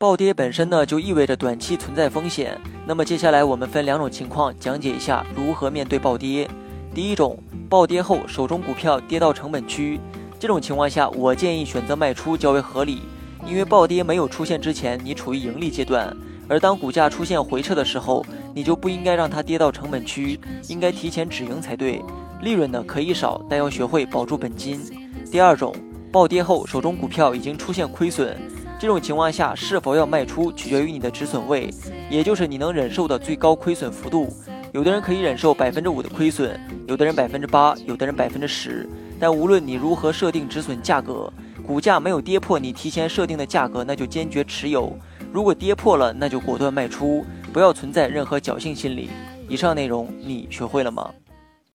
暴跌本身呢，就意味着短期存在风险。那么接下来我们分两种情况讲解一下如何面对暴跌。第一种，暴跌后手中股票跌到成本区，这种情况下，我建议选择卖出较为合理，因为暴跌没有出现之前，你处于盈利阶段，而当股价出现回撤的时候，你就不应该让它跌到成本区，应该提前止盈才对。利润呢可以少，但要学会保住本金。第二种，暴跌后手中股票已经出现亏损。这种情况下，是否要卖出取决于你的止损位，也就是你能忍受的最高亏损幅度。有的人可以忍受百分之五的亏损，有的人百分之八，有的人百分之十。但无论你如何设定止损价格，股价没有跌破你提前设定的价格，那就坚决持有；如果跌破了，那就果断卖出，不要存在任何侥幸心理。以上内容你学会了吗？